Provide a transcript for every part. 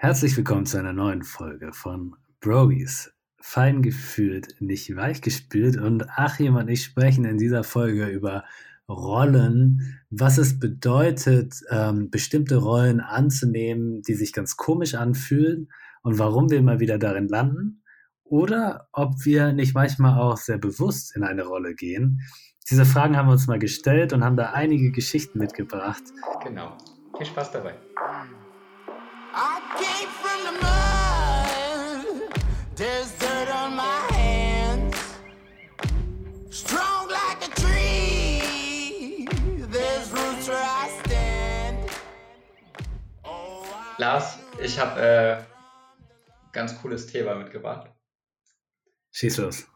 Herzlich willkommen zu einer neuen Folge von Brogies. Fein gefühlt, nicht weich gespült. Und Achim und ich sprechen in dieser Folge über Rollen, was es bedeutet, ähm, bestimmte Rollen anzunehmen, die sich ganz komisch anfühlen und warum wir immer wieder darin landen. Oder ob wir nicht manchmal auch sehr bewusst in eine Rolle gehen. Diese Fragen haben wir uns mal gestellt und haben da einige Geschichten mitgebracht. Genau. Viel Spaß dabei. I came from the mud. There's dirt on my hands. Strong like a tree. There's roots where I stand. Oh, I Lars, ich habe äh, ganz cooles Thema mitgebracht. Schieß los.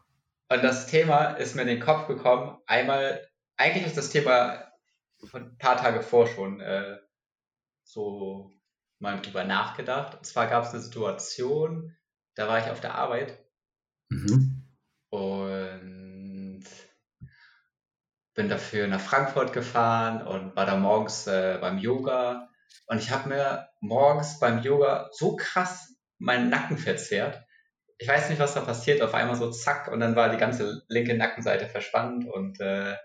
Und das Thema ist mir in den Kopf gekommen. Einmal, eigentlich ist das Thema von ein paar Tage vor schon äh, so mal drüber nachgedacht. Und zwar gab es eine Situation, da war ich auf der Arbeit Mhm. und bin dafür nach Frankfurt gefahren und war da morgens äh, beim Yoga. Und ich habe mir morgens beim Yoga so krass meinen Nacken verzerrt. Ich weiß nicht, was da passiert. Auf einmal so zack und dann war die ganze linke Nackenseite verspannt und äh,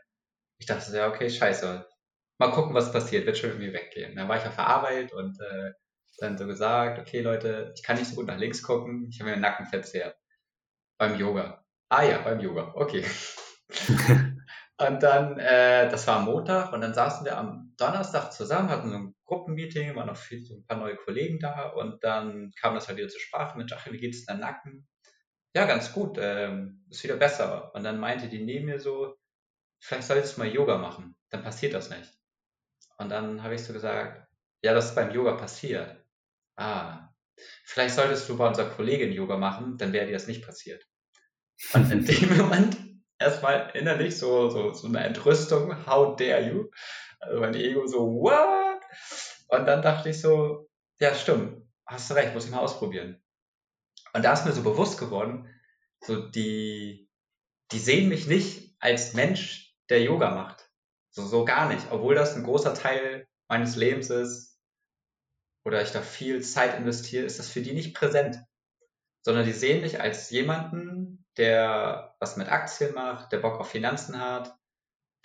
ich dachte, so, ja, okay, scheiße. Mal gucken, was passiert. Wird schon irgendwie weggehen. Dann war ich auf der Arbeit und äh, dann so gesagt, okay, Leute, ich kann nicht so gut nach links gucken. Ich habe mir den Nacken verzerrt. Beim Yoga. Ah ja, beim Yoga. Okay. Und dann, äh, das war am Montag und dann saßen wir am Donnerstag zusammen, hatten so ein Gruppenmeeting, waren noch viel, so ein paar neue Kollegen da und dann kam das halt wieder zur Sprache mit, ach, wie geht's deinem Nacken? Ja, ganz gut, ähm, ist wieder besser. Und dann meinte die neben mir so, vielleicht solltest du mal Yoga machen, dann passiert das nicht. Und dann habe ich so gesagt, ja, das ist beim Yoga passiert. Ah, vielleicht solltest du bei unserer Kollegin Yoga machen, dann wäre dir das nicht passiert. Und in dem Moment erstmal innerlich so, so, so eine Entrüstung, how dare you? Also mein Ego so, what? Und dann dachte ich so, ja, stimmt, hast du recht, muss ich mal ausprobieren. Und da ist mir so bewusst geworden, so die, die sehen mich nicht als Mensch, der Yoga macht. So, so gar nicht, obwohl das ein großer Teil meines Lebens ist oder ich da viel Zeit investiere, ist das für die nicht präsent sondern die sehen mich als jemanden, der was mit Aktien macht, der Bock auf Finanzen hat,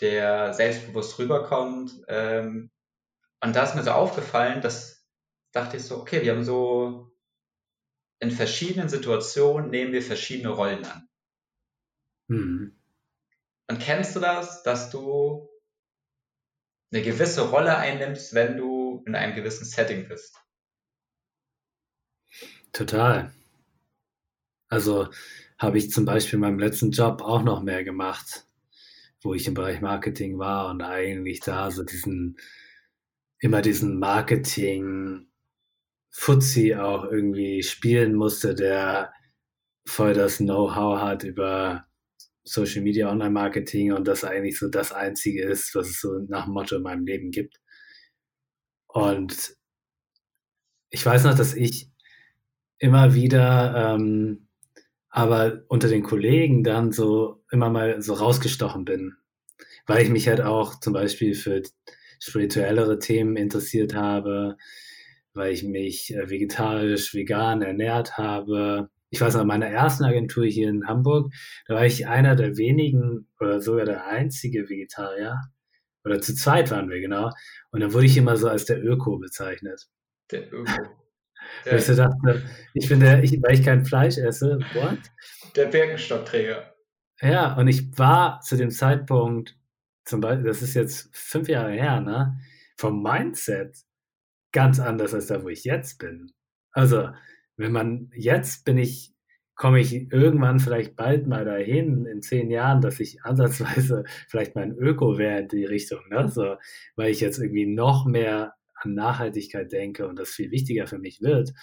der selbstbewusst rüberkommt. Ähm, und da ist mir so aufgefallen, dass dachte ich so, okay, wir haben so in verschiedenen Situationen nehmen wir verschiedene Rollen an. Mhm. Und kennst du das, dass du eine gewisse Rolle einnimmst, wenn du in einem gewissen Setting bist? Total. Also habe ich zum Beispiel in meinem letzten Job auch noch mehr gemacht, wo ich im Bereich Marketing war und eigentlich da so diesen, immer diesen Marketing Fuzzi auch irgendwie spielen musste, der voll das Know-how hat über Social Media Online Marketing und das eigentlich so das einzige ist, was es so nach dem Motto in meinem Leben gibt. Und ich weiß noch, dass ich immer wieder ähm, aber unter den Kollegen dann so immer mal so rausgestochen bin, weil ich mich halt auch zum Beispiel für spirituellere Themen interessiert habe, weil ich mich äh, vegetarisch, vegan ernährt habe. Ich weiß noch, in meiner ersten Agentur hier in Hamburg, da war ich einer der wenigen oder sogar der einzige Vegetarier. Oder zu zweit waren wir, genau. Und dann wurde ich immer so als der Öko bezeichnet. Der Öko. Weil ich so dachte, ich bin der, ich, weil ich kein Fleisch esse, what? Der Birkenstockträger. Ja, und ich war zu dem Zeitpunkt, zum Beispiel, das ist jetzt fünf Jahre her, ne? Vom Mindset ganz anders als da, wo ich jetzt bin. Also, wenn man, jetzt bin ich, komme ich irgendwann vielleicht bald mal dahin, in zehn Jahren, dass ich ansatzweise vielleicht mein Öko wäre in die Richtung, ne? So, weil ich jetzt irgendwie noch mehr an Nachhaltigkeit denke und das viel wichtiger für mich wird.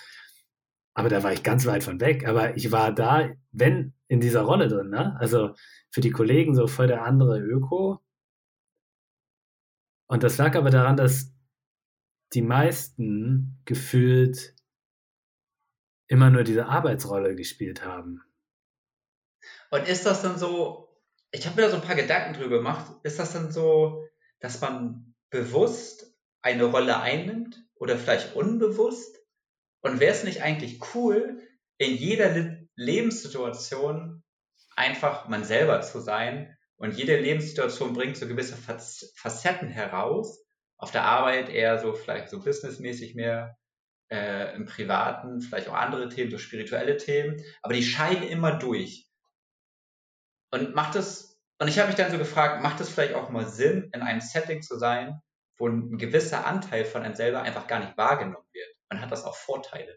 Aber da war ich ganz weit von weg. Aber ich war da, wenn, in dieser Rolle drin, ne? Also für die Kollegen so voll der andere Öko. Und das lag aber daran, dass die meisten gefühlt immer nur diese Arbeitsrolle gespielt haben. Und ist das dann so, ich habe mir da so ein paar Gedanken drüber gemacht, ist das dann so, dass man bewusst eine Rolle einnimmt oder vielleicht unbewusst Und wäre es nicht eigentlich cool, in jeder Le Lebenssituation einfach man selber zu sein und jede Lebenssituation bringt so gewisse Facetten heraus. Auf der Arbeit eher so vielleicht so businessmäßig mehr, äh, im Privaten vielleicht auch andere Themen, so spirituelle Themen, aber die scheinen immer durch. Und macht es, und ich habe mich dann so gefragt, macht es vielleicht auch mal Sinn, in einem Setting zu sein, wo ein gewisser Anteil von einem selber einfach gar nicht wahrgenommen wird? Man hat das auch Vorteile.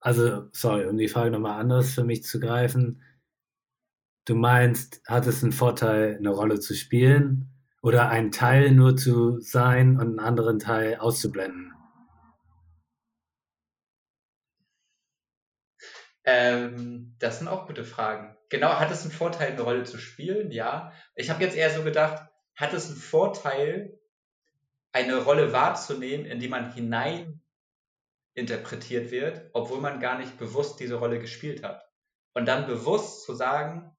Also, sorry, um die Frage nochmal anders für mich zu greifen. Du meinst, hat es einen Vorteil, eine Rolle zu spielen oder einen Teil nur zu sein und einen anderen Teil auszublenden? Ähm, das sind auch gute Fragen. Genau, hat es einen Vorteil, eine Rolle zu spielen? Ja. Ich habe jetzt eher so gedacht, hat es einen Vorteil, eine Rolle wahrzunehmen, in die man hinein interpretiert wird, obwohl man gar nicht bewusst diese Rolle gespielt hat. Und dann bewusst zu sagen,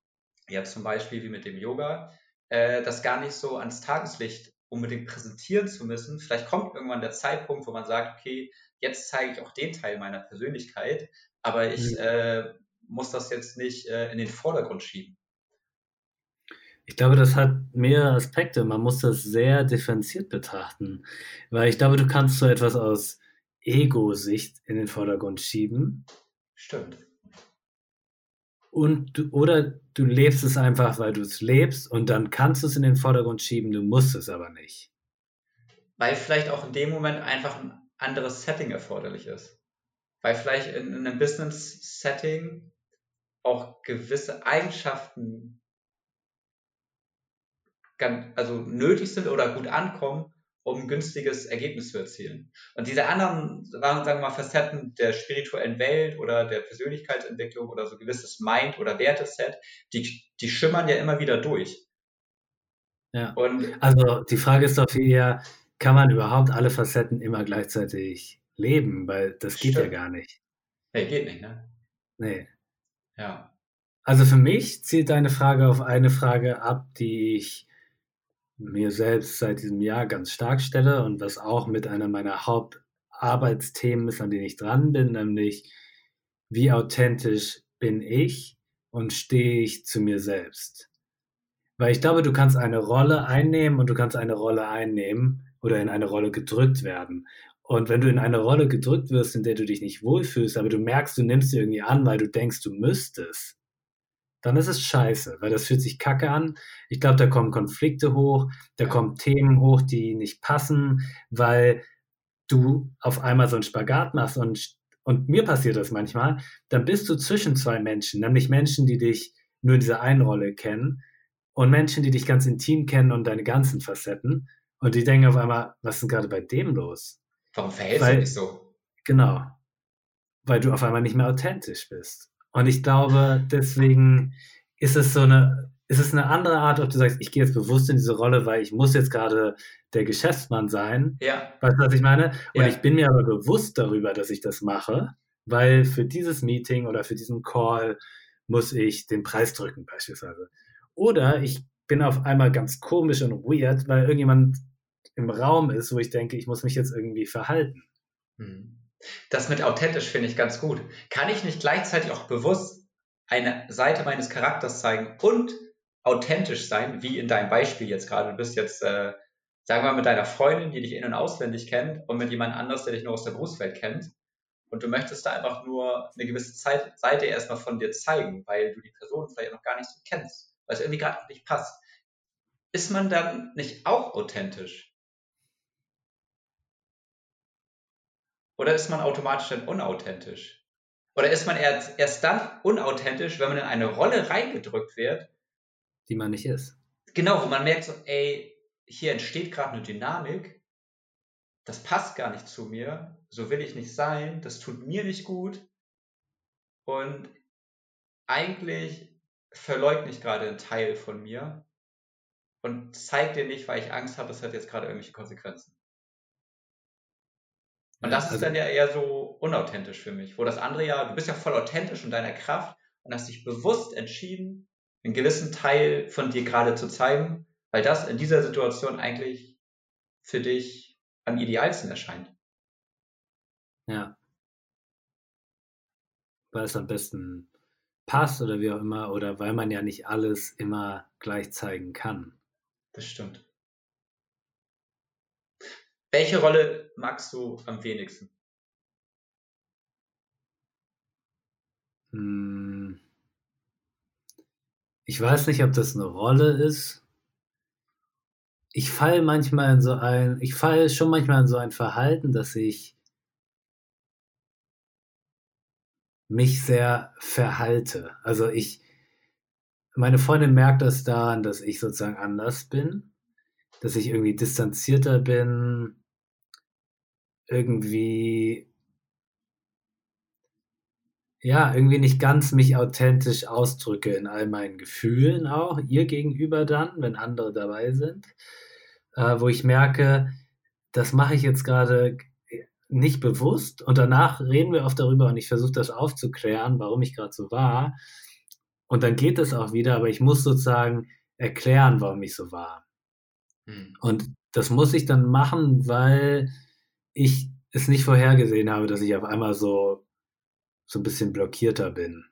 ja zum Beispiel wie mit dem Yoga, äh, das gar nicht so ans Tageslicht unbedingt präsentieren zu müssen. Vielleicht kommt irgendwann der Zeitpunkt, wo man sagt, okay, jetzt zeige ich auch den Teil meiner Persönlichkeit, aber ich mhm. äh, muss das jetzt nicht äh, in den Vordergrund schieben. Ich glaube, das hat mehrere Aspekte. Man muss das sehr differenziert betrachten, weil ich glaube, du kannst so etwas aus Ego-Sicht in den Vordergrund schieben. Stimmt. Und du, oder du lebst es einfach, weil du es lebst und dann kannst du es in den Vordergrund schieben, du musst es aber nicht. Weil vielleicht auch in dem Moment einfach ein anderes Setting erforderlich ist. Weil vielleicht in, in einem Business-Setting auch gewisse Eigenschaften ganz, also nötig sind oder gut ankommen, um ein günstiges Ergebnis zu erzielen. Und diese anderen, sagen wir mal, Facetten der spirituellen Welt oder der Persönlichkeitsentwicklung oder so gewisses Mind- oder Werteset, die, die schimmern ja immer wieder durch. Ja. Und also die Frage ist doch eher, kann man überhaupt alle Facetten immer gleichzeitig leben? Weil das geht stimmt. ja gar nicht. Nee, geht nicht, ne? Nee. Ja. Also für mich zielt deine Frage auf eine Frage ab, die ich mir selbst seit diesem Jahr ganz stark stelle und was auch mit einer meiner Hauptarbeitsthemen ist, an denen ich dran bin, nämlich wie authentisch bin ich und stehe ich zu mir selbst. Weil ich glaube, du kannst eine Rolle einnehmen und du kannst eine Rolle einnehmen oder in eine Rolle gedrückt werden. Und wenn du in eine Rolle gedrückt wirst, in der du dich nicht wohlfühlst, aber du merkst, du nimmst sie irgendwie an, weil du denkst, du müsstest, dann ist es scheiße, weil das fühlt sich kacke an. Ich glaube, da kommen Konflikte hoch, da kommen Themen hoch, die nicht passen, weil du auf einmal so einen Spagat machst und, und mir passiert das manchmal, dann bist du zwischen zwei Menschen, nämlich Menschen, die dich nur in dieser einen Rolle kennen und Menschen, die dich ganz intim kennen und deine ganzen Facetten und die denken auf einmal, was ist denn gerade bei dem los? Warum verhältst du dich so? Genau, weil du auf einmal nicht mehr authentisch bist. Und ich glaube, deswegen ist es so eine, ist es eine andere Art, ob du sagst, ich gehe jetzt bewusst in diese Rolle, weil ich muss jetzt gerade der Geschäftsmann sein. Ja. Weißt du, was ich meine? Und ja. ich bin mir aber bewusst darüber, dass ich das mache, weil für dieses Meeting oder für diesen Call muss ich den Preis drücken beispielsweise. Oder ich bin auf einmal ganz komisch und weird, weil irgendjemand im Raum ist, wo ich denke, ich muss mich jetzt irgendwie verhalten. Mhm. Das mit authentisch finde ich ganz gut. Kann ich nicht gleichzeitig auch bewusst eine Seite meines Charakters zeigen und authentisch sein, wie in deinem Beispiel jetzt gerade? Du bist jetzt, äh, sagen wir mal, mit deiner Freundin, die dich in- und auswendig kennt und mit jemand anders, der dich nur aus der Berufswelt kennt. Und du möchtest da einfach nur eine gewisse Zeit, Seite erstmal von dir zeigen, weil du die Person vielleicht noch gar nicht so kennst, weil es irgendwie gerade nicht passt. Ist man dann nicht auch authentisch? Oder ist man automatisch dann unauthentisch? Oder ist man erst, erst dann unauthentisch, wenn man in eine Rolle reingedrückt wird, die man nicht ist? Genau, wo man merkt so, ey, hier entsteht gerade eine Dynamik, das passt gar nicht zu mir, so will ich nicht sein, das tut mir nicht gut und eigentlich verleugne ich gerade einen Teil von mir und zeigt dir nicht, weil ich Angst habe, das hat jetzt gerade irgendwelche Konsequenzen. Und das ist also, dann ja eher so unauthentisch für mich. Wo das andere ja, du bist ja voll authentisch in deiner Kraft und hast dich bewusst entschieden, einen gewissen Teil von dir gerade zu zeigen, weil das in dieser Situation eigentlich für dich am idealsten erscheint. Ja. Weil es am besten passt oder wie auch immer, oder weil man ja nicht alles immer gleich zeigen kann. Das stimmt. Welche Rolle magst du am wenigsten? Hm. Ich weiß nicht, ob das eine Rolle ist. Ich falle manchmal in so ein, ich falle schon manchmal in so ein Verhalten, dass ich mich sehr verhalte. Also ich, meine Freundin merkt das daran, dass ich sozusagen anders bin, dass ich irgendwie distanzierter bin, irgendwie ja, irgendwie nicht ganz mich authentisch ausdrücke in all meinen Gefühlen auch, ihr gegenüber dann, wenn andere dabei sind, äh, wo ich merke, das mache ich jetzt gerade nicht bewusst und danach reden wir oft darüber und ich versuche das aufzuklären, warum ich gerade so war und dann geht es auch wieder, aber ich muss sozusagen erklären, warum ich so war. Hm. Und das muss ich dann machen, weil ich es nicht vorhergesehen habe, dass ich auf einmal so so ein bisschen blockierter bin.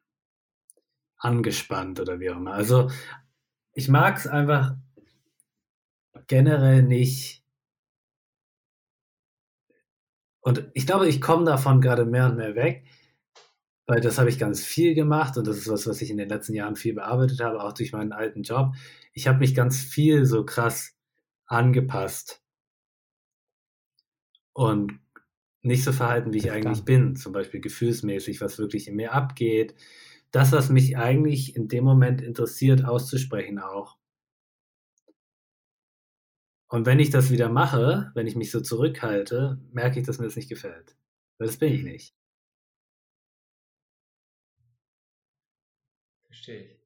Angespannt oder wie auch immer. Also ich mag es einfach generell nicht. Und ich glaube, ich komme davon gerade mehr und mehr weg, weil das habe ich ganz viel gemacht und das ist was, was ich in den letzten Jahren viel bearbeitet habe, auch durch meinen alten Job. Ich habe mich ganz viel so krass angepasst und nicht so verhalten, wie ich eigentlich bin, zum Beispiel gefühlsmäßig, was wirklich in mir abgeht. Das, was mich eigentlich in dem Moment interessiert, auszusprechen auch. Und wenn ich das wieder mache, wenn ich mich so zurückhalte, merke ich, dass mir das nicht gefällt. Weil das bin ich nicht. Verstehe ich.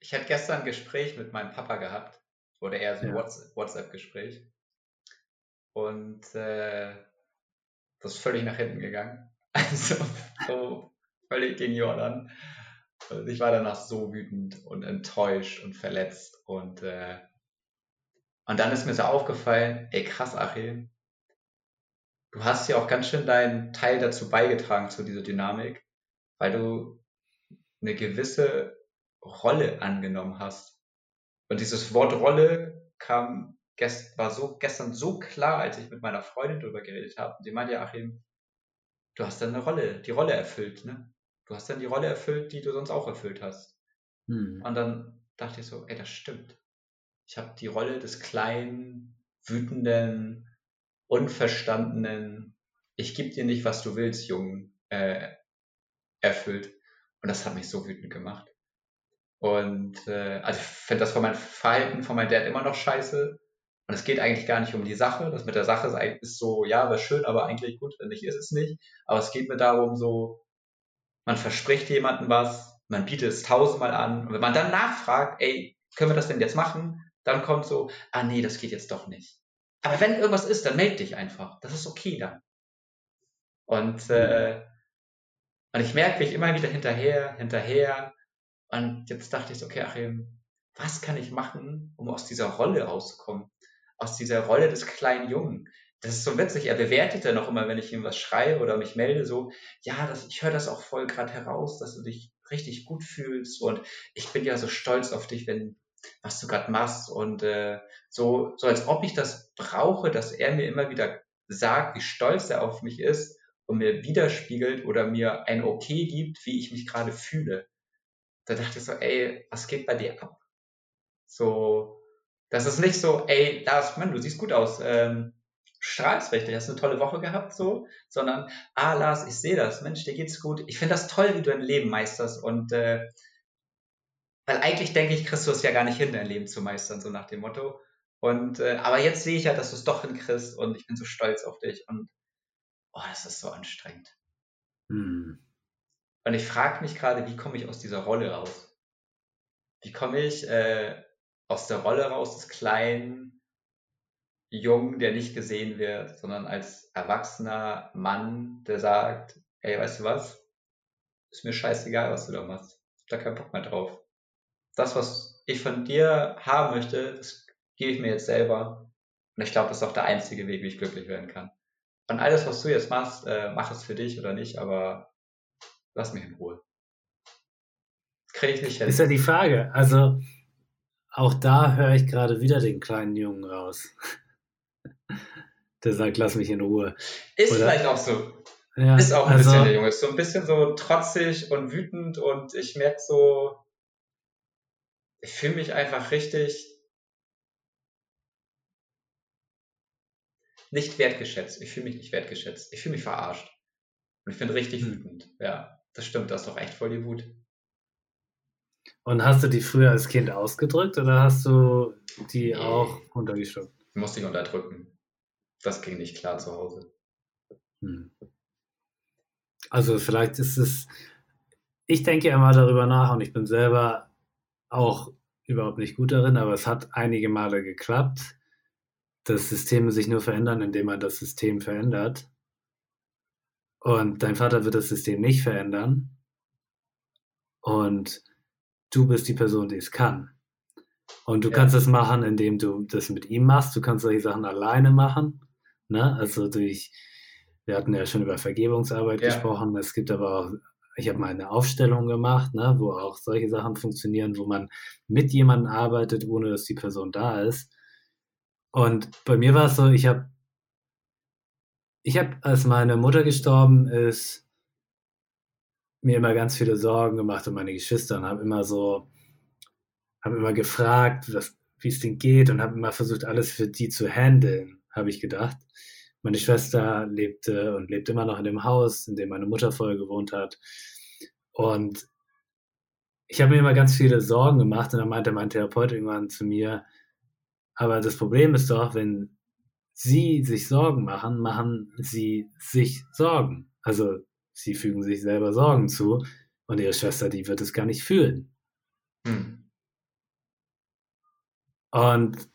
Ich hatte gestern ein Gespräch mit meinem Papa gehabt oder eher so ein ja. WhatsApp-Gespräch. Und äh, das ist völlig nach hinten gegangen. Also so völlig gegen Jordan. Und ich war danach so wütend und enttäuscht und verletzt. Und, äh, und dann ist mir so aufgefallen, ey krass, Achim, du hast ja auch ganz schön deinen Teil dazu beigetragen zu dieser Dynamik, weil du eine gewisse Rolle angenommen hast. Und dieses Wort Rolle kam gest, war so gestern so klar, als ich mit meiner Freundin darüber geredet habe. Und sie meinte Achim, du hast dann eine Rolle, die Rolle erfüllt, ne? Du hast dann die Rolle erfüllt, die du sonst auch erfüllt hast. Hm. Und dann dachte ich so, ey, das stimmt. Ich habe die Rolle des kleinen, wütenden, unverstandenen, ich gebe dir nicht, was du willst, Jungen, äh, erfüllt. Und das hat mich so wütend gemacht. Und äh, also ich finde das von meinem Verhalten von meinem Dad immer noch scheiße. Und es geht eigentlich gar nicht um die Sache. Das mit der Sache ist so, ja, war schön, aber eigentlich gut, wenn nicht ist es nicht. Aber es geht mir darum, so, man verspricht jemandem was, man bietet es tausendmal an. Und wenn man dann nachfragt, ey, können wir das denn jetzt machen? Dann kommt so, ah nee, das geht jetzt doch nicht. Aber wenn irgendwas ist, dann melde dich einfach. Das ist okay dann. Und, äh, und ich merke mich immer wieder hinterher, hinterher, und jetzt dachte ich so, okay, Achim, was kann ich machen, um aus dieser Rolle rauszukommen? Aus dieser Rolle des kleinen Jungen. Das ist so witzig. Er bewertet ja noch immer, wenn ich ihm was schreibe oder mich melde, so, ja, das, ich höre das auch voll gerade heraus, dass du dich richtig gut fühlst und ich bin ja so stolz auf dich, wenn was du gerade machst und äh, so, so als ob ich das brauche, dass er mir immer wieder sagt, wie stolz er auf mich ist und mir widerspiegelt oder mir ein Okay gibt, wie ich mich gerade fühle da dachte ich so, ey, was geht bei dir ab? So, das ist nicht so, ey, Lars, Mann, du siehst gut aus, ähm, strahlst richtig, hast eine tolle Woche gehabt, so, sondern, ah, Lars, ich sehe das, Mensch, dir geht's gut. Ich finde das toll, wie du dein Leben meisterst und, äh, weil eigentlich denke ich, kriegst du es ja gar nicht hin, dein Leben zu meistern, so nach dem Motto. Und, äh, aber jetzt sehe ich ja, dass du es doch hinkriegst und ich bin so stolz auf dich und, oh, das ist so anstrengend. Hm. Und ich frage mich gerade, wie komme ich aus dieser Rolle raus? Wie komme ich äh, aus der Rolle raus des kleinen Jungen, der nicht gesehen wird, sondern als erwachsener Mann, der sagt, ey, weißt du was? Ist mir scheißegal, was du da machst. Ich hab da keinen Bock mehr drauf. Das, was ich von dir haben möchte, das gebe ich mir jetzt selber. Und ich glaube, das ist auch der einzige Weg, wie ich glücklich werden kann. Und alles, was du jetzt machst, äh, mach es für dich oder nicht, aber lass mich in Ruhe. Das kriege ich nicht hin. Ist ja die Frage. Also, auch da höre ich gerade wieder den kleinen Jungen raus. Der sagt, lass mich in Ruhe. Ist oder- vielleicht auch so. Ja, Ist auch ein also, bisschen der Junge. Ist so ein bisschen so trotzig und wütend und ich merke so, ich fühle mich einfach richtig nicht wertgeschätzt. Ich fühle mich nicht wertgeschätzt. Ich fühle mich verarscht. Und ich bin richtig Hm. wütend. Ja, das stimmt. Das ist doch echt voll die Wut. Und hast du die früher als Kind ausgedrückt oder hast du die Nee. auch runtergeschluckt? Ich musste ihn unterdrücken. Das ging nicht klar zu Hause. Hm. Also vielleicht ist es, ich denke immer darüber nach und ich bin selber auch überhaupt nicht gut darin, aber es hat einige Male geklappt, dass Systeme sich nur verändern, indem man das System verändert. Und dein Vater wird das System nicht verändern. Und du bist die Person, die es kann. Und du Ja. kannst es machen, indem du das mit ihm machst. Du kannst solche Sachen alleine machen. Ne? Also durch, wir hatten ja schon über Vergebungsarbeit Ja. gesprochen. Es gibt aber auch, ich habe mal eine Aufstellung gemacht, ne, wo auch solche Sachen funktionieren, wo man mit jemandem arbeitet, ohne dass die Person da ist. Und bei mir war es so, ich habe, ich habe, als meine Mutter gestorben ist, mir immer ganz viele Sorgen gemacht um meine Geschwister und habe immer so, habe immer gefragt, wie es denen geht und habe immer versucht, alles für die zu handeln, habe ich gedacht. Meine Schwester lebte und lebt immer noch in dem Haus, in dem meine Mutter vorher gewohnt hat. Und ich habe mir immer ganz viele Sorgen gemacht und dann meinte mein Therapeut irgendwann zu mir, aber das Problem ist doch, wenn Sie sich Sorgen machen, machen Sie sich Sorgen. Also Sie fügen sich selber Sorgen zu und Ihre Schwester, die wird es gar nicht fühlen. Hm. Und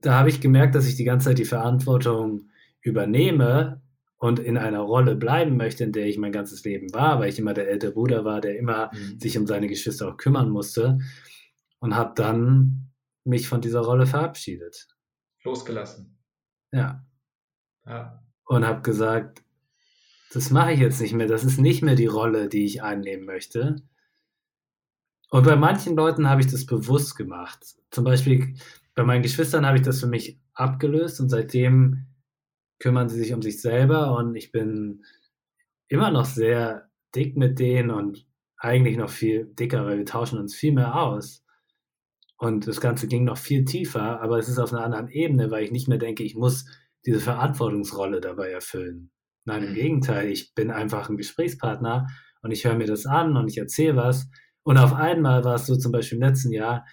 da habe ich gemerkt, dass ich die ganze Zeit die Verantwortung übernehme und in einer Rolle bleiben möchte, in der ich mein ganzes Leben war, weil ich immer der ältere Bruder war, der immer Hm. sich um seine Geschwister auch kümmern musste und habe dann mich von dieser Rolle verabschiedet. Losgelassen. Ja. Ja. Und habe gesagt, das mache ich jetzt nicht mehr, das ist nicht mehr die Rolle, die ich einnehmen möchte. Und bei manchen Leuten habe ich das bewusst gemacht. Zum Beispiel bei meinen Geschwistern habe ich das für mich abgelöst und seitdem kümmern sie sich um sich selber und ich bin immer noch sehr dick mit denen und eigentlich noch viel dicker, weil wir tauschen uns viel mehr aus. Und das Ganze ging noch viel tiefer, aber es ist auf einer anderen Ebene, weil ich nicht mehr denke, ich muss diese Verantwortungsrolle dabei erfüllen. Nein, im Mhm. Gegenteil, ich bin einfach ein Gesprächspartner und ich höre mir das an und ich erzähle was. Und auf einmal war es so zum Beispiel im letzten Jahr,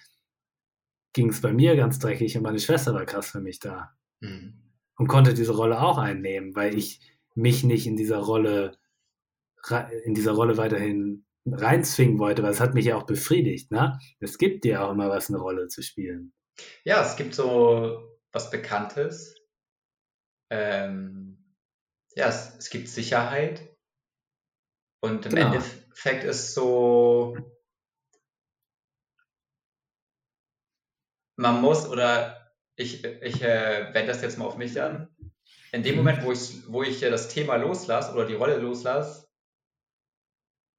ging es bei mir ganz dreckig und meine Schwester war krass für mich da Hm. und konnte diese Rolle auch einnehmen, weil ich mich nicht in dieser Rolle in dieser Rolle weiterhin reinzwingen wollte, weil es hat mich ja auch befriedigt, ne? Es gibt dir auch immer was, eine Rolle zu spielen. Ja, es gibt so was Bekanntes. Ähm, ja, es, es gibt Sicherheit. Und im Genau. Endeffekt ist so, man muss oder ich, ich äh, wende das jetzt mal auf mich an. In dem Mhm. Moment, wo ich, wo ich äh, das Thema loslasse oder die Rolle loslasse,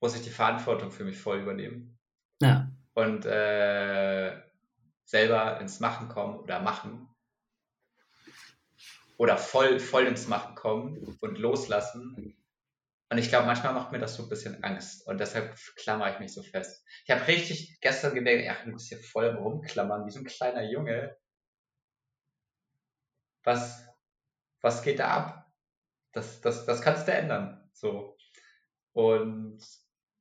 muss ich die Verantwortung für mich voll übernehmen Ja, und äh, selber ins Machen kommen oder machen oder voll, voll ins Machen kommen und loslassen. Und ich glaube, manchmal macht mir das so ein bisschen Angst und deshalb klammer ich mich so fest. Ich habe richtig gestern gedacht, ach, du musst hier voll rumklammern, wie so ein kleiner Junge. Was, was geht da ab? Das, das, das kannst du ändern. So. Und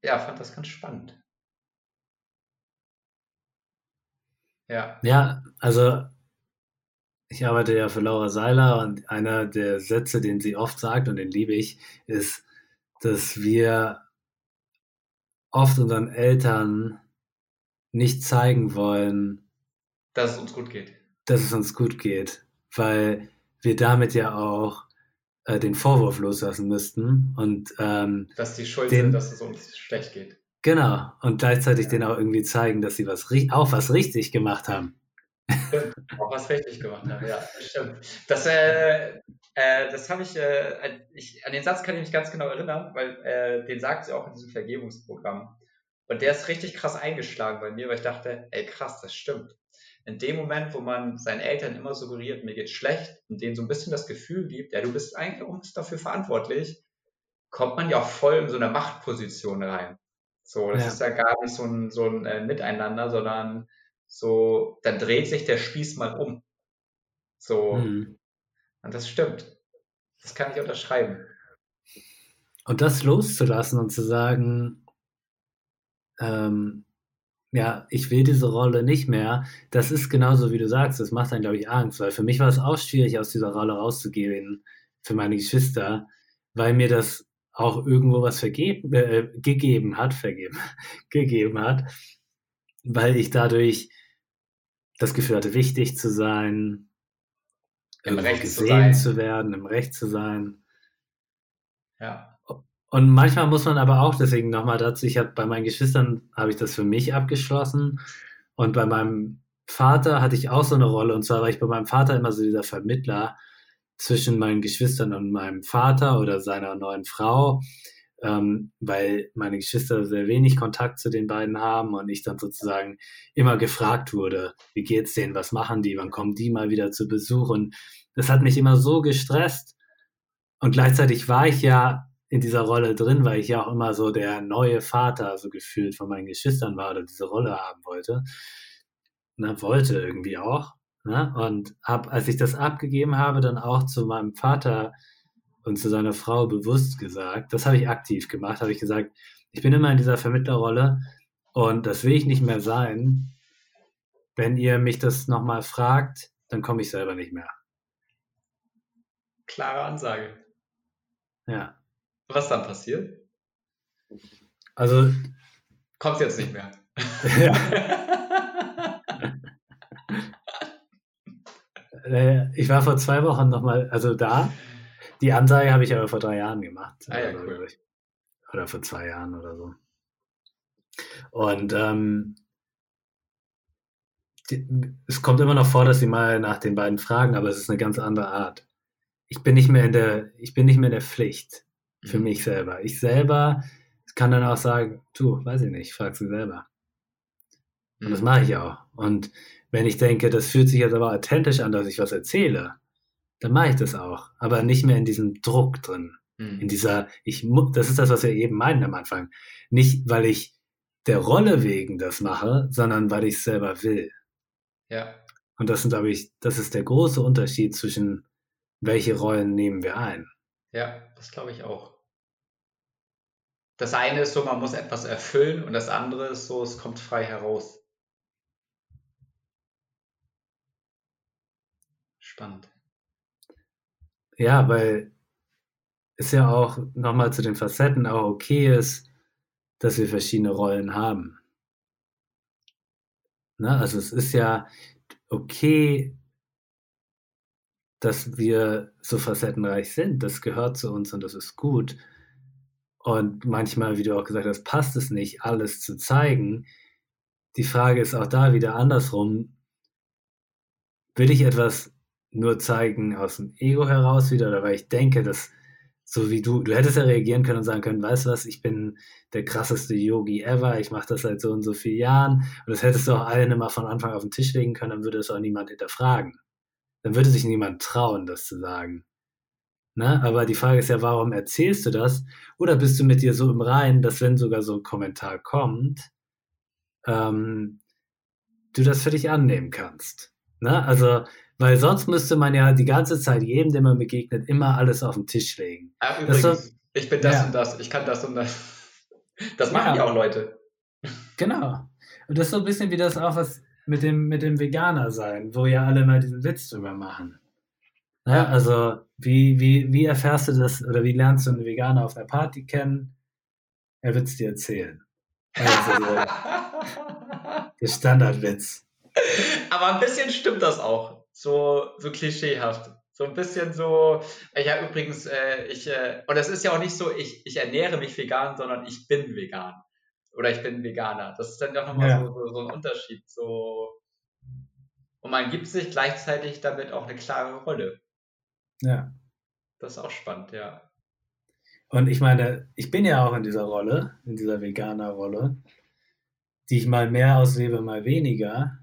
ja, fand das ganz spannend. Ja. ja, also ich arbeite ja für Laura Seiler und einer der Sätze, den sie oft sagt und den liebe ich, ist, dass wir oft unseren Eltern nicht zeigen wollen, dass es uns gut geht. dass es uns gut geht, weil wir damit ja auch äh, den Vorwurf loslassen müssten und ähm, Dass die schuld Den- sind, dass es uns schlecht geht. genau und gleichzeitig Ja. denen auch irgendwie zeigen, dass sie was auch was richtig gemacht haben. Auch was richtig gemacht haben, ja, stimmt. Das, äh, äh, das habe ich, äh, ich, an den Satz kann ich mich ganz genau erinnern, weil äh, den sagt sie auch in diesem Vergebungsprogramm. Und der ist richtig krass eingeschlagen bei mir, weil ich dachte, ey krass, das stimmt. In dem Moment, wo man seinen Eltern immer suggeriert, mir geht's schlecht und denen so ein bisschen das Gefühl gibt, ja, du bist eigentlich auch dafür verantwortlich, kommt man ja auch voll in so eine Machtposition rein. So, das Ja. ist ja gar nicht so ein, so ein äh, Miteinander, sondern so, dann dreht sich der Spieß mal um. So, Mhm. und das stimmt. Das kann ich unterschreiben. Und das loszulassen und zu sagen, ähm, ja, ich will diese Rolle nicht mehr, das ist genauso wie du sagst, das macht dann, glaube ich, Angst, weil für mich war es auch schwierig, aus dieser Rolle rauszugehen für meine Geschwister, weil mir das auch irgendwo was vergeben, äh, gegeben hat, vergeben, gegeben hat, weil ich dadurch das Gefühl hatte, wichtig zu sein, Im Recht zu gesehen sein. zu werden, im Recht zu sein. Ja. Und manchmal muss man aber auch, deswegen nochmal dazu, ich habe bei meinen Geschwistern habe ich das für mich abgeschlossen. Und bei meinem Vater hatte ich auch so eine Rolle. Und zwar war ich bei meinem Vater immer so dieser Vermittler zwischen meinen Geschwistern und meinem Vater oder seiner neuen Frau, ähm, weil meine Geschwister sehr wenig Kontakt zu den beiden haben und ich dann sozusagen immer gefragt wurde, wie geht's denen, was machen die, wann kommen die mal wieder zu Besuch? Und das hat mich immer so gestresst. Und gleichzeitig war ich ja in dieser Rolle drin, weil ich ja auch immer so der neue Vater so gefühlt von meinen Geschwistern war oder diese Rolle haben wollte. Ne, wollte irgendwie auch. Ne? Und hab, als ich das abgegeben habe, dann auch zu meinem Vater und zu seiner Frau bewusst gesagt, das habe ich aktiv gemacht, habe ich gesagt, ich bin immer in dieser Vermittlerrolle und das will ich nicht mehr sein. Wenn ihr mich das nochmal fragt, dann komme ich selber nicht mehr. Klare Ansage. Ja. Was dann passiert? Also, Kommt jetzt nicht mehr. ja. Äh, ich war vor zwei Wochen nochmal, also da. Die Ansage habe ich aber vor drei Jahren gemacht. Ah ja, oder, so, cool. oder vor zwei Jahren oder so. Und ähm, die, es kommt immer noch vor, dass sie mal nach den beiden fragen, aber es ist eine ganz andere Art. Ich bin nicht mehr in der, ich bin nicht mehr in der Pflicht für Mhm. mich selber. Ich selber kann dann auch sagen, du, weiß ich nicht, frag sie selber. Und das Mhm. mache ich auch. Und wenn ich denke, das fühlt sich jetzt aber authentisch an, dass ich was erzähle, dann mache ich das auch. Aber nicht mehr in diesem Druck drin. Mhm. In dieser, ich das ist das, was wir eben meinen am Anfang. Nicht, weil ich der Rolle wegen das mache, sondern weil ich es selber will. Ja. Und das sind, glaube ich, das ist der große Unterschied zwischen, welche Rollen nehmen wir ein. Ja, das glaube ich auch. Das eine ist so, man muss etwas erfüllen und das andere ist so, es kommt frei heraus. Spannend. Ja, weil es ja auch nochmal zu den Facetten auch okay ist, dass wir verschiedene Rollen haben. Ne? Also es ist ja okay, dass wir so facettenreich sind. Das gehört zu uns und das ist gut. Und manchmal, wie du auch gesagt hast, passt es nicht, alles zu zeigen. Die Frage ist auch da wieder andersrum. Will ich etwas nur zeigen aus dem Ego heraus wieder oder weil ich denke, dass so wie du, du hättest ja reagieren können und sagen können, weißt du was, ich bin der krasseste Yogi ever, ich mache das seit so und so vielen Jahren und das hättest du auch allen immer von Anfang auf den Tisch legen können, dann würde es auch niemand hinterfragen. Dann würde sich niemand trauen, das zu sagen. Ne? Aber die Frage ist ja, warum erzählst du das? Oder bist du mit dir so im Reinen, dass wenn sogar so ein Kommentar kommt, ähm, du das für dich annehmen kannst? Ne? Also, weil sonst müsste man ja die ganze Zeit jedem, dem man begegnet, immer alles auf den Tisch legen. Das übrigens, so- ich bin das Ja. und das, ich kann das und das. Das machen Ja. ja auch Leute. Genau. Und das ist so ein bisschen wie das auch was mit dem, mit dem Veganer sein, wo ja alle mal diesen Witz drüber machen. Ne? Ja. Also, wie, wie, wie erfährst du das oder wie lernst du einen Veganer auf einer Party kennen? Er wird es dir erzählen. Also, so der Standardwitz. Aber ein bisschen stimmt das auch. So, so klischeehaft. So ein bisschen so, äh, ja, übrigens, äh, ich, äh, und das ist ja auch nicht so, ich, ich ernähre mich vegan, sondern ich bin vegan. Oder ich bin Veganer. Das ist dann doch nochmal Ja. so, so, so ein Unterschied. So, und man gibt sich gleichzeitig damit auch eine klare Rolle. Ja. Das ist auch spannend, ja. Und ich meine, ich bin ja auch in dieser Rolle, in dieser Veganer-Rolle, die ich mal mehr auslebe, mal weniger.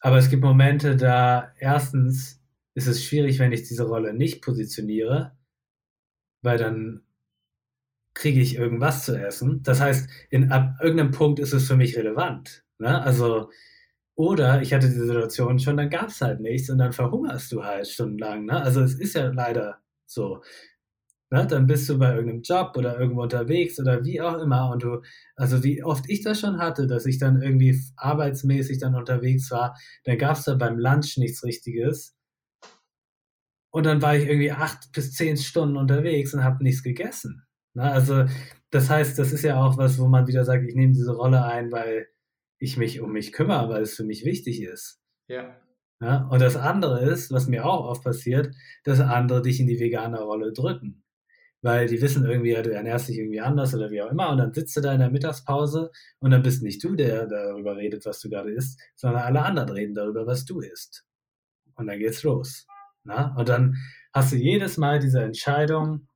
Aber es gibt Momente, da erstens ist es schwierig, wenn ich diese Rolle nicht positioniere, weil dann kriege ich irgendwas zu essen. Das heißt, in, ab irgendeinem Punkt ist es für mich relevant. Ne? Also, oder ich hatte diese Situation schon, dann gab es halt nichts und dann verhungerst du halt stundenlang. Ne? Also es ist ja leider so. Ne? Dann bist du bei irgendeinem Job oder irgendwo unterwegs oder wie auch immer. Und du, also wie oft ich das schon hatte, dass ich dann irgendwie arbeitsmäßig dann unterwegs war, dann gab es da beim Lunch nichts Richtiges. Und dann war ich irgendwie acht bis zehn Stunden unterwegs und habe nichts gegessen. Ne? Also das heißt, das ist ja auch was, wo man wieder sagt, ich nehme diese Rolle ein, weil ich mich um mich kümmere, weil es für mich wichtig ist. Ja. Ja? Und das andere ist, was mir auch oft passiert, dass andere dich in die vegane Rolle drücken. Weil die wissen irgendwie, ja, du ernährst dich irgendwie anders oder wie auch immer. Und dann sitzt du da in der Mittagspause und dann bist nicht du, der darüber redet, was du gerade isst, sondern alle anderen reden darüber, was du isst. Und dann geht's los. Na? Und dann hast du jedes Mal diese Entscheidung.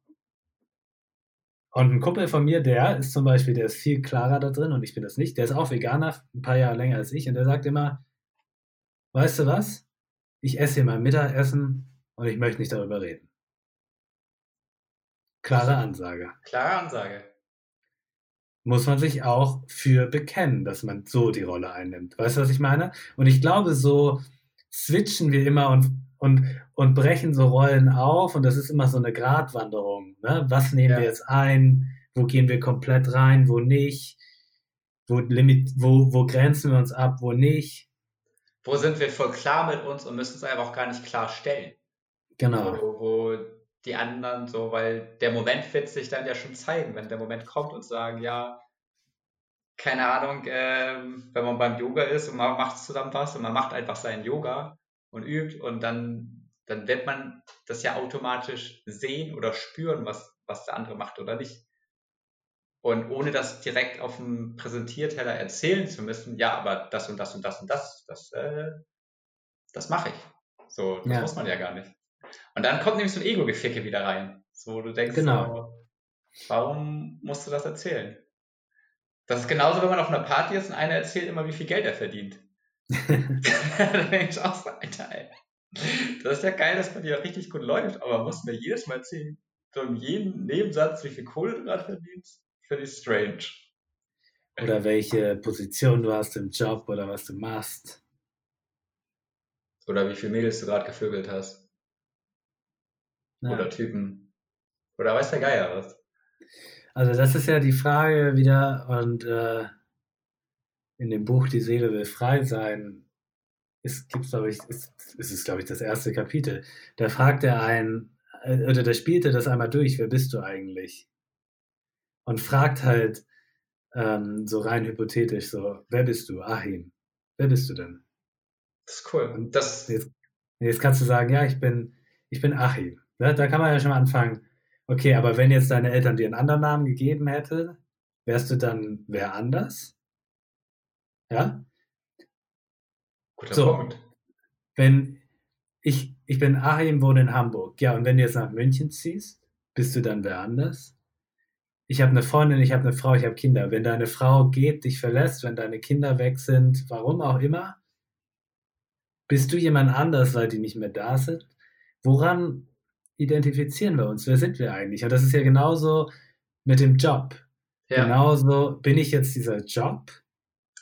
Und ein Kumpel von mir, der ist zum Beispiel, der ist viel klarer da drin und ich bin das nicht. Der ist auch Veganer, ein paar Jahre länger als ich. Und der sagt immer, weißt du was? Ich esse hier mein Mittagessen und ich möchte nicht darüber reden. Klare Ansage. Klare Ansage. Muss man sich auch für bekennen, dass man so die Rolle einnimmt. Weißt du, was ich meine? Und ich glaube, so switchen wir immer und, und, und brechen so Rollen auf und das ist immer so eine Gratwanderung. Ne? Was nehmen Ja. wir jetzt ein? Wo gehen wir komplett rein? Wo nicht? Wo, limit, wo, wo grenzen wir uns ab? Wo nicht? Wo sind wir voll klar mit uns und müssen es einfach auch gar nicht klar stellen? Genau. Wo, wo die anderen so, weil der Moment wird sich dann ja schon zeigen, wenn der Moment kommt und sagen, ja, keine Ahnung, ähm, wenn man beim Yoga ist und man macht zusammen was und man macht einfach seinen Yoga und übt und dann, dann wird man das ja automatisch sehen oder spüren, was, was der andere macht oder nicht. Und ohne das direkt auf dem Präsentierteller erzählen zu müssen, ja, aber das und das und das und das, das, äh, das mache ich. So, das Ja. muss man ja gar nicht. Und dann kommt nämlich so ein Ego-Geficke wieder rein. So, du denkst Genau. so, warum musst du das erzählen? Das ist genauso, wenn man auf einer Party ist und einer erzählt immer, wie viel Geld er verdient. da denke ich auch so, Alter, ey. Das ist ja geil, dass bei dir richtig gut läuft, aber musst mir jedes Mal erzählen, so in jedem Nebensatz, wie viel Kohle du gerade verdienst, finde ich strange. Oder welche Position du hast im Job oder was du machst. Oder wie viele Mädels du gerade gevögelt hast. Ja. Oder Typen. Oder weiß der Geier was. Also das ist ja die Frage wieder und äh, in dem Buch Die Seele will frei sein ist, gibt's, glaube ich, ist, ist es, glaube ich, das erste Kapitel. Da fragt er einen, äh, oder da spielt er das einmal durch, wer bist du eigentlich? Und fragt halt ähm, so rein hypothetisch so, wer bist du? Achim, wer bist du denn? Das ist cool. Und das, Jetzt, jetzt kannst du sagen, ja, ich bin, ich bin Achim. Ne? Da kann man ja schon mal anfangen. Okay, aber wenn jetzt deine Eltern dir einen anderen Namen gegeben hätten, wärst du dann wer anders? Ja? guter So. Punkt. Wenn ich, ich bin Achim, wohne in Hamburg. Ja, und wenn du jetzt nach München ziehst, bist du dann wer anders? Ich habe eine Freundin, ich habe eine Frau, ich habe Kinder. Wenn deine Frau geht, dich verlässt, wenn deine Kinder weg sind, warum auch immer, bist du jemand anders, weil die nicht mehr da sind? Woran identifizieren wir uns? Wer sind wir eigentlich? Und das ist ja genauso mit dem Job. Ja. Genauso bin ich jetzt dieser Job?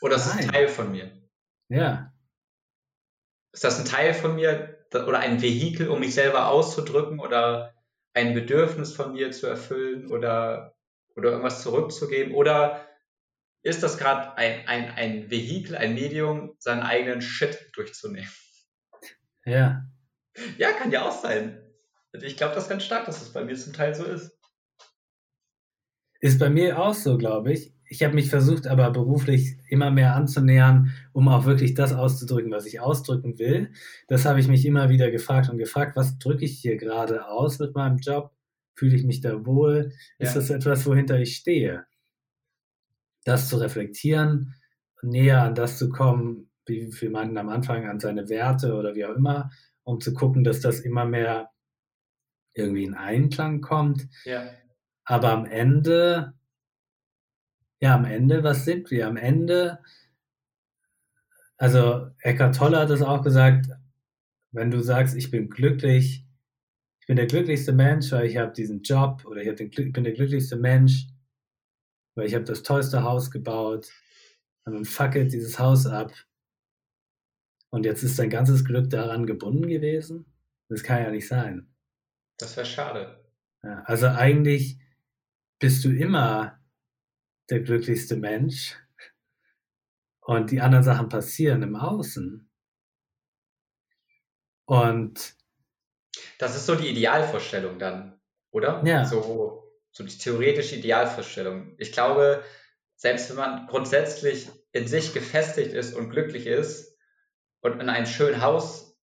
Oder ist Nein. ein Teil von mir. Ja, Ist das ein Teil von mir oder ein Vehikel, um mich selber auszudrücken oder ein Bedürfnis von mir zu erfüllen oder, oder irgendwas zurückzugeben? Oder ist das gerade ein, ein, ein Vehikel, ein Medium, seinen eigenen Shit durchzunehmen? ja. Ja, kann ja auch sein. Also Ich glaube das ganz stark, dass es bei mir zum Teil so ist. Ist bei mir auch so, glaube ich. Ich habe mich versucht, aber beruflich immer mehr anzunähern, um auch wirklich das auszudrücken, was ich ausdrücken will. Das habe ich mich immer wieder gefragt und gefragt, was drücke ich hier gerade aus mit meinem Job? Fühle ich mich da wohl? Ist Ja. das etwas, wohinter ich stehe? Das zu reflektieren, näher an das zu kommen, wie viel man am Anfang an seine Werte oder wie auch immer, um zu gucken, dass das immer mehr irgendwie in Einklang kommt. Ja. Aber am Ende, ja, am Ende, was sind wir? Am Ende, also Eckhart Tolle hat es auch gesagt, wenn du sagst, ich bin glücklich, ich bin der glücklichste Mensch, weil ich habe diesen Job oder ich, den, ich bin der glücklichste Mensch, weil ich habe das tollste Haus gebaut und dann fackelt dieses Haus ab und jetzt ist dein ganzes Glück daran gebunden gewesen? Das kann ja nicht sein. Das wäre schade. Ja, also eigentlich bist du immer der glücklichste Mensch und die anderen Sachen passieren im Außen. Und das ist so die Idealvorstellung dann, oder? Ja. So, so die theoretische Idealvorstellung. Ich glaube, selbst wenn man grundsätzlich in sich gefestigt ist und glücklich ist und in einem schönen Haus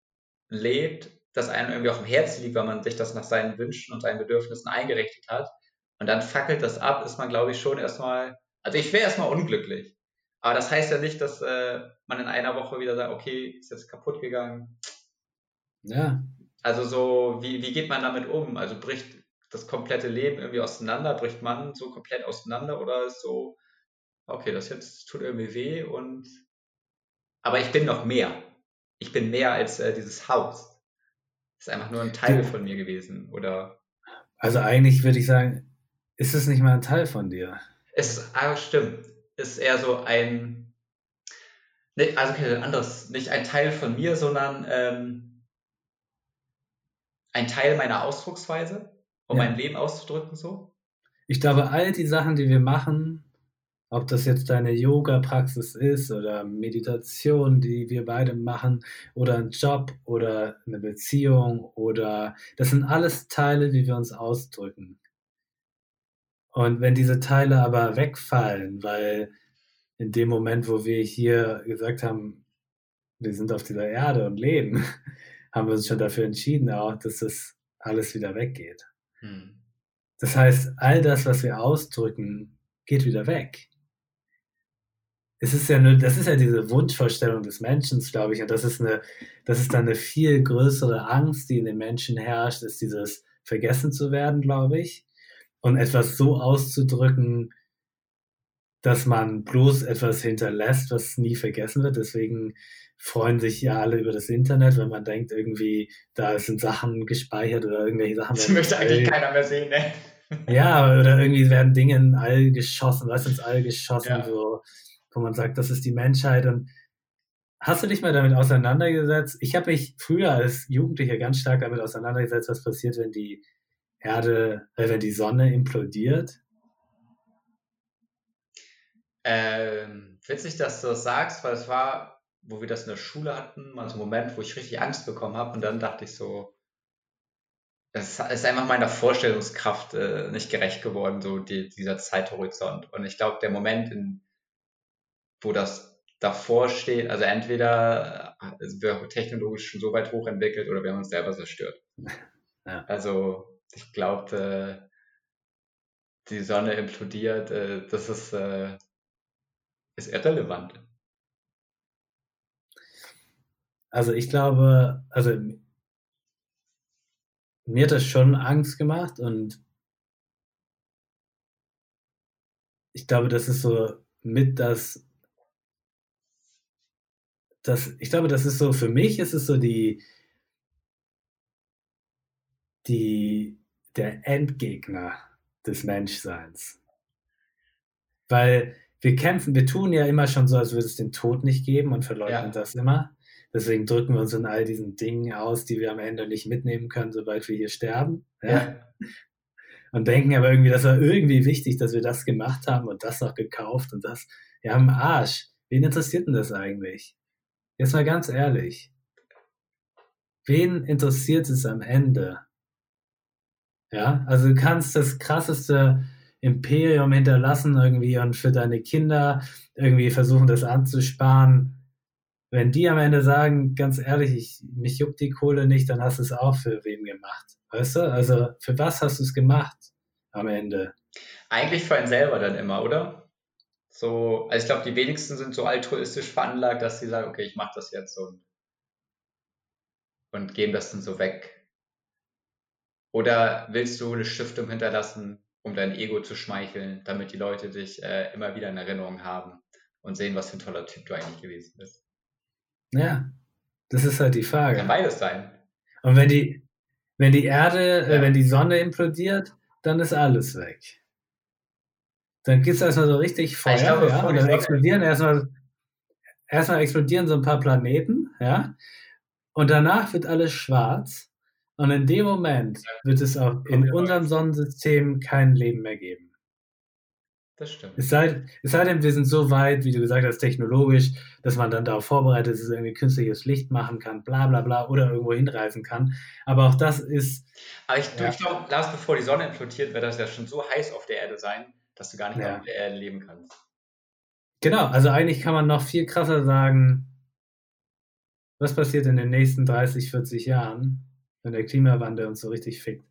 lebt, das einem irgendwie auch im Herzen liegt, weil man sich das nach seinen Wünschen und seinen Bedürfnissen eingerichtet hat, und dann fackelt das ab, ist man, glaube ich, schon erstmal, also ich wäre erstmal unglücklich. Aber das heißt ja nicht, dass äh, man in einer Woche wieder sagt, okay, ist jetzt kaputt gegangen. Ja. Also so, wie, wie geht man damit um? Also bricht das komplette Leben irgendwie auseinander? Bricht man so komplett auseinander oder ist so, okay, das jetzt tut irgendwie weh und aber ich bin noch mehr. Ich bin mehr als äh, dieses Haus. Das ist einfach nur ein Teil von mir gewesen, oder? Also eigentlich würde ich sagen, ist es nicht mal ein Teil von dir? Es ah, stimmt. Ist eher so ein, ne, also okay, anderes, nicht ein Teil von mir, sondern ähm, ein Teil meiner Ausdrucksweise, um Ja. mein Leben auszudrücken so. Ich glaube, all die Sachen, die wir machen, ob das jetzt deine Yoga-Praxis ist oder Meditation, die wir beide machen, oder ein Job oder eine Beziehung oder das sind alles Teile, wie wir uns ausdrücken. Und wenn diese Teile aber wegfallen, weil in dem Moment, wo wir hier gesagt haben, wir sind auf dieser Erde und leben, haben wir uns schon dafür entschieden, auch, dass das alles wieder weggeht. Hm. Das heißt, all das, was wir ausdrücken, geht wieder weg. Es ist ja nur, das ist ja diese Wunschvorstellung des Menschen, glaube ich, und das ist eine, das ist dann eine viel größere Angst, die in den Menschen herrscht, ist dieses vergessen zu werden, glaube ich, und etwas so auszudrücken, dass man bloß etwas hinterlässt, was nie vergessen wird. Deswegen freuen sich ja alle über das Internet, wenn man denkt, irgendwie, da sind Sachen gespeichert oder irgendwelche Sachen. Das möchte eigentlich keiner mehr sehen, ne? ja, oder irgendwie werden Dinge in All geschossen, was ins All geschossen, Ja. so, wo man sagt, das ist die Menschheit. Und hast du dich mal damit auseinandergesetzt? Ich habe mich früher als Jugendlicher ganz stark damit auseinandergesetzt, was passiert, wenn die Erde, äh, wenn die Sonne implodiert. Ähm, witzig, dass du das sagst, weil es war, wo wir das in der Schule hatten, mal so ein Moment, wo ich richtig Angst bekommen habe und dann dachte ich so, es ist einfach meiner Vorstellungskraft äh, nicht gerecht geworden, so die, dieser Zeithorizont. Und ich glaube, der Moment, in, wo das davor steht, also entweder äh, sind wir technologisch schon so weit hochentwickelt oder wir haben uns selber zerstört. Ja. Also ich glaube, äh, die Sonne implodiert, äh, das ist, äh, ist irrelevant. Also ich glaube, also mir hat das schon Angst gemacht und ich glaube, das ist so mit das, das, ich glaube, das ist so, für mich ist es so die, die, der Endgegner des Menschseins. Weil wir kämpfen, wir tun ja immer schon so, als würde es den Tod nicht geben und verleugnen Ja. das immer. Deswegen drücken wir uns in all diesen Dingen aus, die wir am Ende nicht mitnehmen können, sobald wir hier sterben. Ja? Und denken aber irgendwie, das war irgendwie wichtig, dass wir das gemacht haben und das noch gekauft und das. Ja, am Arsch. Wen interessiert denn das eigentlich? Jetzt mal ganz ehrlich. Wen interessiert es am Ende? Ja, also du kannst das krasseste Imperium hinterlassen irgendwie und für deine Kinder irgendwie versuchen, das anzusparen. Wenn die am Ende sagen, ganz ehrlich, ich, mich juckt die Kohle nicht, dann hast du es auch für wem gemacht. Weißt du? Also für was hast du es gemacht am Ende? Eigentlich für einen selber dann immer, oder? So, also ich glaube, die wenigsten sind so altruistisch veranlagt, dass sie sagen, okay, ich mache das jetzt und, und geben das dann so weg. Oder willst du eine Stiftung hinterlassen, um dein Ego zu schmeicheln, damit die Leute dich äh, immer wieder in Erinnerung haben und sehen, was für ein toller Typ du eigentlich gewesen bist? Ja, das ist halt die Frage. Kann beides sein. Und wenn die, wenn die Erde, äh, Ja. wenn die Sonne implodiert, dann ist alles weg. Dann gibt es erstmal so richtig Feuer, glaube, ja, und dann explodieren erstmal, erstmal explodieren so ein paar Planeten, ja, und danach wird alles schwarz. Und in dem Moment wird es auch in unserem Sonnensystem kein Leben mehr geben. Das stimmt. Es sei, es sei denn, wir sind so weit, wie du gesagt hast, technologisch, dass man dann darauf vorbereitet ist, irgendwie künstliches Licht machen kann, bla bla bla, oder irgendwo hinreisen kann. Aber auch das ist, Aber ich, Ja. ich glaube, Lars, bevor die Sonne implodiert, wird das ja schon so heiß auf der Erde sein, dass du gar nicht mehr Ja. auf der Erde leben kannst. genau, also eigentlich kann man noch viel krasser sagen, was passiert in den nächsten 30, 40 Jahren, wenn der Klimawandel uns so richtig fickt.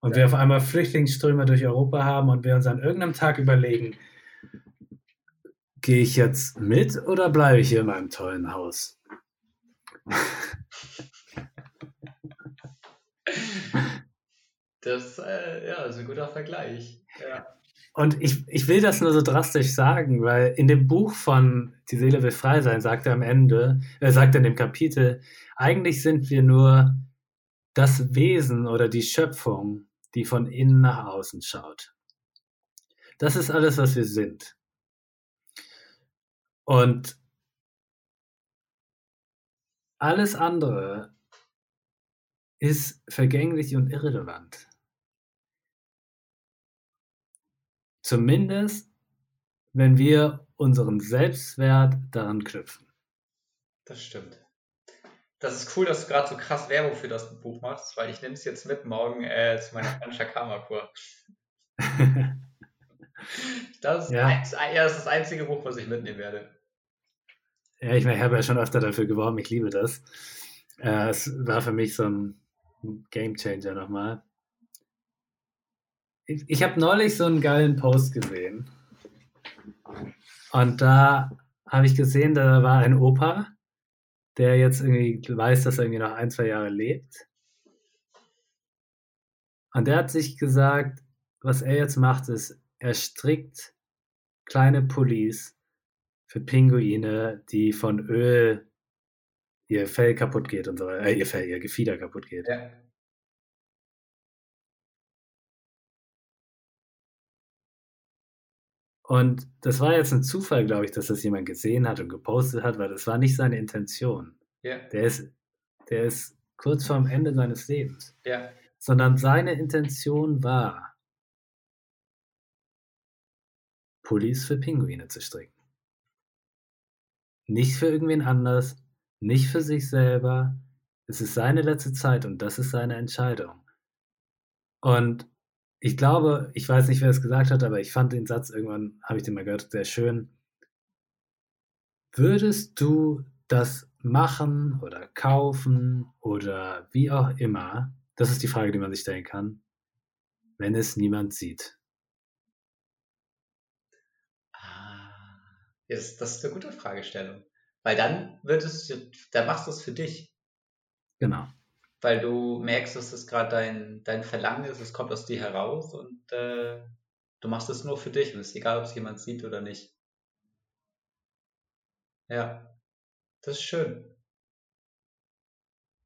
Und wir auf einmal Flüchtlingsströme durch Europa haben und wir uns an irgendeinem Tag überlegen, gehe ich jetzt mit oder bleibe ich hier in meinem tollen Haus? Das äh, ja, ist ein guter Vergleich. Ja. Und ich, ich will das nur so drastisch sagen, weil in dem Buch von Die Seele will frei sein, sagt er am Ende, er sagt in dem Kapitel, eigentlich sind wir nur das Wesen oder die Schöpfung, die von innen nach außen schaut. Das ist alles, was wir sind. Und alles andere ist vergänglich und irrelevant. Zumindest, wenn wir unseren Selbstwert daran knüpfen. Das stimmt. Das ist cool, dass du gerade so krass Werbung für das Buch machst, weil ich nehme es jetzt mit morgen äh, zu meiner Panchakarma-Kur. Das, ist Ja. ja, das ist das einzige Buch, was ich mitnehmen werde. ja, ich, meine, ich habe ja schon öfter dafür geworben, ich liebe das. Äh, es war für mich so ein Game Changer nochmal. Ich, ich habe neulich so einen geilen Post gesehen. Und da habe ich gesehen, da war ein Opa, der jetzt irgendwie weiß, dass er irgendwie noch ein, zwei Jahre lebt. Und der hat sich gesagt, was er jetzt macht, ist, er strickt kleine Pullis für Pinguine, die von Öl ihr Fell kaputt geht und so äh, ihr Fell, ihr Gefieder kaputt geht. Ja. Und das war jetzt ein Zufall, glaube ich, dass das jemand gesehen hat und gepostet hat, weil das war nicht seine Intention. Ja. Der ist, der ist kurz vorm Ende seines Lebens. Ja. Sondern seine Intention war, Pullis für Pinguine zu stricken. Nicht für irgendwen anders, nicht für sich selber. Es ist seine letzte Zeit und das ist seine Entscheidung. Und ich glaube, ich weiß nicht, wer es gesagt hat, aber ich fand den Satz irgendwann, habe ich den mal gehört, sehr schön. Würdest du das machen oder kaufen oder wie auch immer? Das ist die Frage, die man sich stellen kann, wenn es niemand sieht. Ah, das, das ist eine gute Fragestellung. Weil dann würdest du, dann machst du es für dich. Genau. Weil du merkst, dass es gerade dein, dein Verlangen ist, es kommt aus dir heraus und äh, du machst es nur für dich und es ist egal, ob es jemand sieht oder nicht. Ja, das ist schön.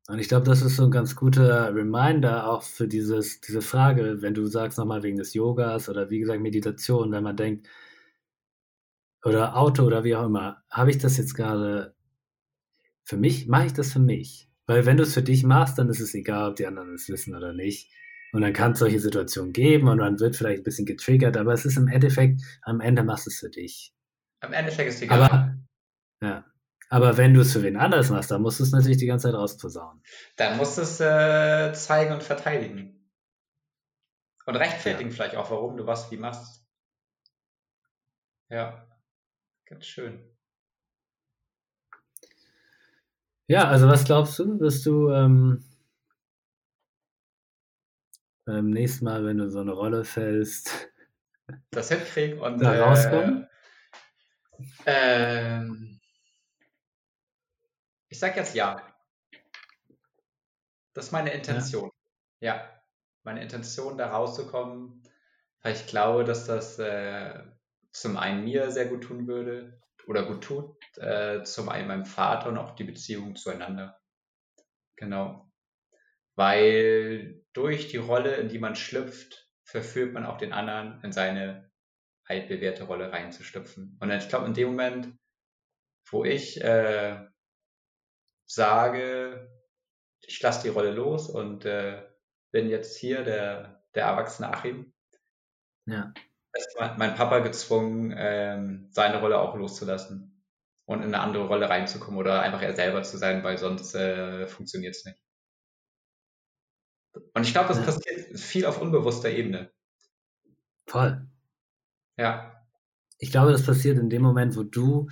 Und ich glaube, das ist so ein ganz guter Reminder auch für dieses, diese Frage, wenn du sagst nochmal wegen des Yogas oder wie gesagt Meditation, wenn man denkt, oder Auto oder wie auch immer, habe ich das jetzt gerade für mich, mache ich das für mich? Weil wenn du es für dich machst, dann ist es egal, ob die anderen es wissen oder nicht. Und dann kann es solche Situationen geben und man wird vielleicht ein bisschen getriggert, aber es ist im Endeffekt, am Ende machst du es für dich. Am Endeffekt ist egal. Aber, ja. Aber wenn du es für wen anders machst, dann musst du es natürlich die ganze Zeit rausposaunen. Dann musst du es äh, zeigen und verteidigen. Und rechtfertigen vielleicht auch, warum du was wie machst. Ja, ganz schön. Ja, also was glaubst du, wirst du ähm, beim nächsten Mal, wenn du so eine Rolle fällst, das hinkriege und Da äh, rauskommen? ähm, ich sag jetzt ja. Das ist meine Intention. Ja, meine Intention, da rauszukommen, weil ich glaube, dass das äh, zum einen mir sehr gut tun würde oder gut tut, äh, zum einen meinem Vater und auch die Beziehung zueinander. Genau. Weil durch die Rolle, in die man schlüpft, verführt man auch den anderen in seine altbewährte Rolle reinzuschlüpfen. Und ich glaube, in dem Moment, wo ich äh, sage, ich lasse die Rolle los und äh, bin jetzt hier der, der erwachsene Achim, Ja. Ist mein, Papa gezwungen, ähm, seine Rolle auch loszulassen und in eine andere Rolle reinzukommen oder einfach er selber zu sein, weil sonst äh, funktioniert es nicht. Und ich glaube, das Ja. passiert viel auf unbewusster Ebene. Voll. Ja, Ich glaube, das passiert in dem Moment, wo du,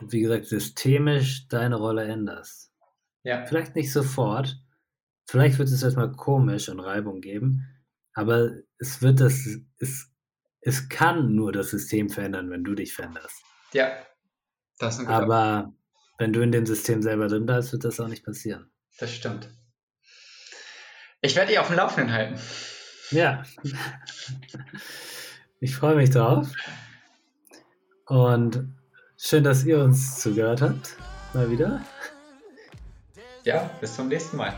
wie gesagt, systemisch deine Rolle änderst. ja, Vielleicht nicht sofort. Vielleicht wird es erstmal komisch und Reibung geben. Aber es wird das, es, es kann nur das System verändern, wenn du dich veränderst. ja. Das ist ein guter Aber wenn du in dem System selber drin bleibst, wird das auch nicht passieren. Das stimmt. Ich werde dich auf dem Laufenden halten. Ja. Ich freue mich drauf. Und schön, dass ihr uns zugehört habt. Mal wieder. Ja, bis zum nächsten Mal.